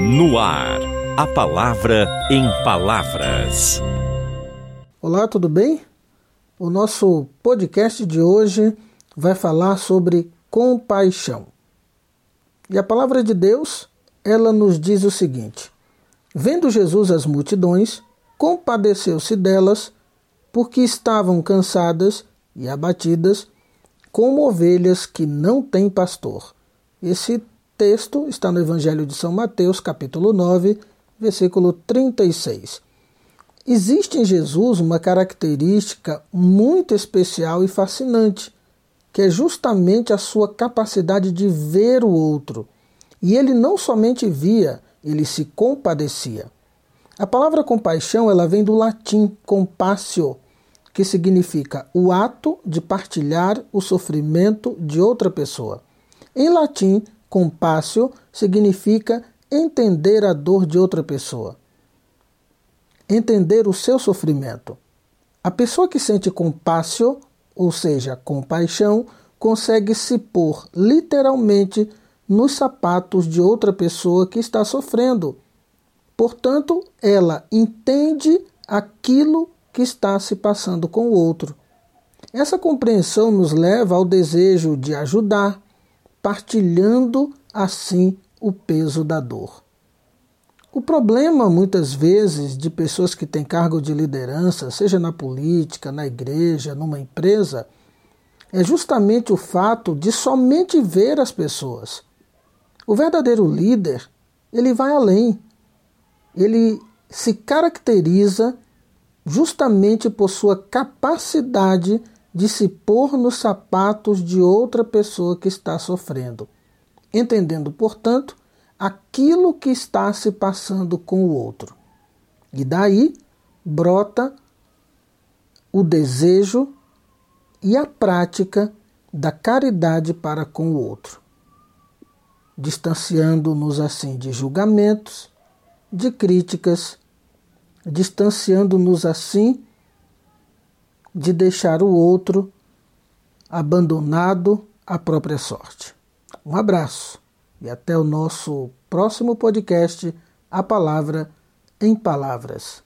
No ar, a palavra em palavras. Olá, tudo bem? O nosso podcast de hoje vai falar sobre compaixão. E a palavra de Deus, ela nos diz o seguinte: Vendo Jesus as multidões, compadeceu-se delas, porque estavam cansadas e abatidas, como ovelhas que não têm pastor. Esse texto está no Evangelho de São Mateus, capítulo 9, versículo 36. Existe em Jesus uma característica muito especial e fascinante, que é justamente a sua capacidade de ver o outro. E ele não somente via, ele se compadecia. A palavra compaixão ela vem do latim compassio, que significa o ato de partilhar o sofrimento de outra pessoa. Em latim, Compassio significa entender a dor de outra pessoa, entender o seu sofrimento. A pessoa que sente compassio, ou seja, compaixão, consegue se pôr literalmente nos sapatos de outra pessoa que está sofrendo. Portanto, ela entende aquilo que está se passando com o outro. Essa compreensão nos leva ao desejo de ajudar, partilhando assim o peso da dor. O problema, muitas vezes, de pessoas que têm cargo de liderança, seja na política, na igreja, numa empresa, é justamente o fato de somente ver as pessoas. O verdadeiro líder, ele vai além. Ele se caracteriza justamente por sua capacidade de se pôr nos sapatos de outra pessoa que está sofrendo, entendendo, portanto, aquilo que está se passando com o outro. E daí brota o desejo e a prática da caridade para com o outro, distanciando-nos assim de julgamentos, de críticas, distanciando-nos assim de deixar o outro abandonado à própria sorte. Um abraço e até o nosso próximo podcast A Palavra em Palavras.